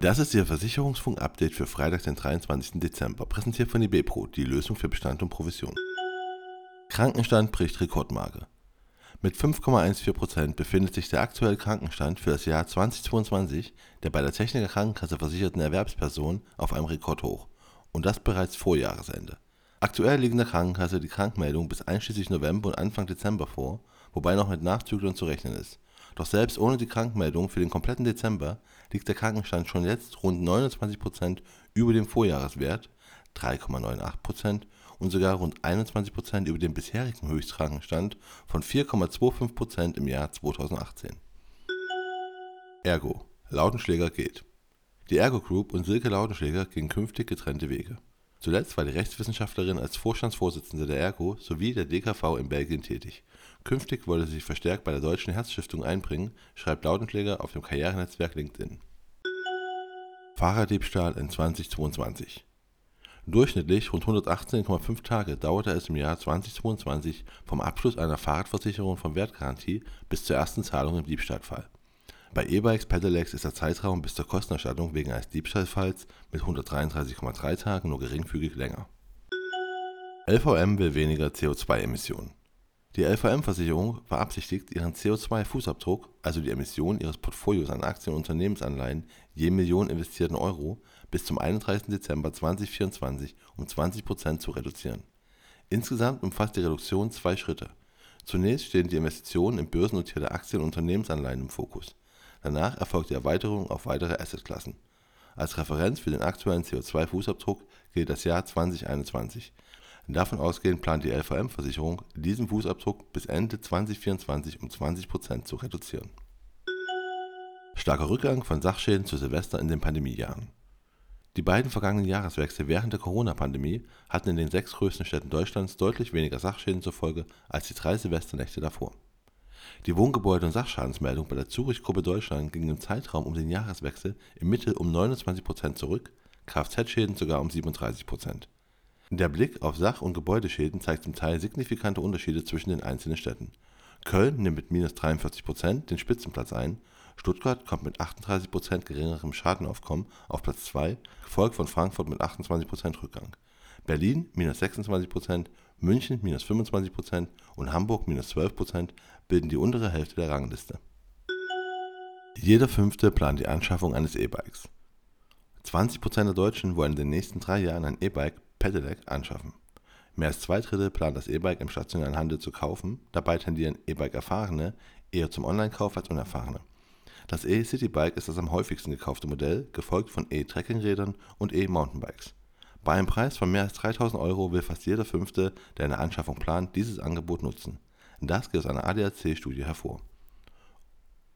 Das ist Ihr Versicherungsfunk-Update für Freitag, den 23. Dezember, präsentiert von IBPRO, die Lösung für Bestand und Provision. Krankenstand bricht Rekordmarke. Mit 5,14% befindet sich der aktuelle Krankenstand für das Jahr 2022 der bei der Techniker Krankenkasse versicherten Erwerbsperson auf einem Rekordhoch. Und das bereits vor Jahresende. Aktuell liegen der Krankenkasse die Krankmeldungen bis einschließlich November und Anfang Dezember vor, wobei noch mit Nachzüglern zu rechnen ist. Doch selbst ohne die Krankmeldung für den kompletten Dezember liegt der Krankenstand schon jetzt rund 29% über dem Vorjahreswert (3,98 und sogar rund 21% über dem bisherigen Höchstkrankenstand von 4,25% im Jahr 2018. Ergo: Lautenschläger geht. Die Ergo Group und Silke Lautenschläger gehen künftig getrennte Wege Zuletzt war die Rechtswissenschaftlerin als Vorstandsvorsitzende der Ergo sowie der DKV in Belgien tätig. Künftig wolle sie sich verstärkt bei der Deutschen Herzstiftung einbringen, schreibt Lautenkläger auf dem Karrierenetzwerk LinkedIn. Fahrraddiebstahl in 2022 Durchschnittlich rund 118,5 Tage dauerte es im Jahr 2022 vom Abschluss einer Fahrradversicherung von Wertgarantie bis zur ersten Zahlung im Diebstahlfall bei E-Bikes Pedelecs ist der Zeitraum bis zur Kostenerstattung wegen eines Diebstahlfalls mit 133,3 Tagen nur geringfügig länger. LVM will weniger CO2-Emissionen. Die LVM-Versicherung beabsichtigt, ihren CO2-Fußabdruck, also die Emissionen ihres Portfolios an Aktien und Unternehmensanleihen je Million investierten Euro, bis zum 31. Dezember 2024 um 20 Prozent zu reduzieren. Insgesamt umfasst die Reduktion zwei Schritte. Zunächst stehen die Investitionen in börsennotierte Aktien und Unternehmensanleihen im Fokus Danach erfolgt die Erweiterung auf weitere Assetklassen. Als Referenz für den aktuellen CO2-Fußabdruck gilt das Jahr 2021. Davon ausgehend plant die LVM-Versicherung, diesen Fußabdruck bis Ende 2024 um 20 Prozent zu reduzieren. Starker Rückgang von Sachschäden zu Silvester in den Pandemiejahren. Die beiden vergangenen Jahreswechsel während der Corona-Pandemie hatten in den sechs größten Städten Deutschlands deutlich weniger Sachschäden zur Folge als die drei Silvesternächte davor die Wohngebäude- und Sachschadensmeldung bei der Zurich-Gruppe Deutschland ging im Zeitraum um den Jahreswechsel im Mittel um 29 Prozent zurück, Kfz-Schäden sogar um 37 Prozent. Der Blick auf Sach und Gebäudeschäden zeigt zum Teil signifikante Unterschiede zwischen den einzelnen Städten. Köln nimmt mit minus 43 Prozent den Spitzenplatz ein, Stuttgart kommt mit 38 Prozent geringerem Schadenaufkommen auf Platz 2, gefolgt von Frankfurt mit 28 Prozent Rückgang. Berlin minus 26 Prozent, München minus 25 Prozent und Hamburg minus 12 Prozent bilden die untere Hälfte der Rangliste. Jeder Fünfte plant die Anschaffung eines E-Bikes. 20 Prozent der Deutschen wollen in den nächsten drei Jahren ein E-Bike Pedelec anschaffen. Mehr als zwei Drittel planen das E-Bike im stationären Handel zu kaufen, dabei tendieren E-Bike-Erfahrene eher zum Online-Kauf als Unerfahrene. Das E-Citybike ist das am häufigsten gekaufte Modell, gefolgt von E-Trekkingrädern und E-Mountainbikes. Bei einem Preis von mehr als 3000 Euro will fast jeder Fünfte, der eine Anschaffung plant, dieses Angebot nutzen. Das geht aus einer ADAC-Studie hervor.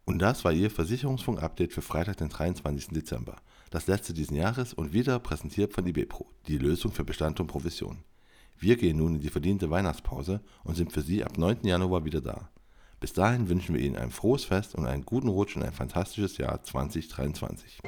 Und das war Ihr Versicherungsfunk-Update für Freitag, den 23. Dezember. Das letzte diesen Jahres und wieder präsentiert von IBPRO, die Lösung für Bestand und Provision. Wir gehen nun in die verdiente Weihnachtspause und sind für Sie ab 9. Januar wieder da. Bis dahin wünschen wir Ihnen ein frohes Fest und einen guten Rutsch in ein fantastisches Jahr 2023.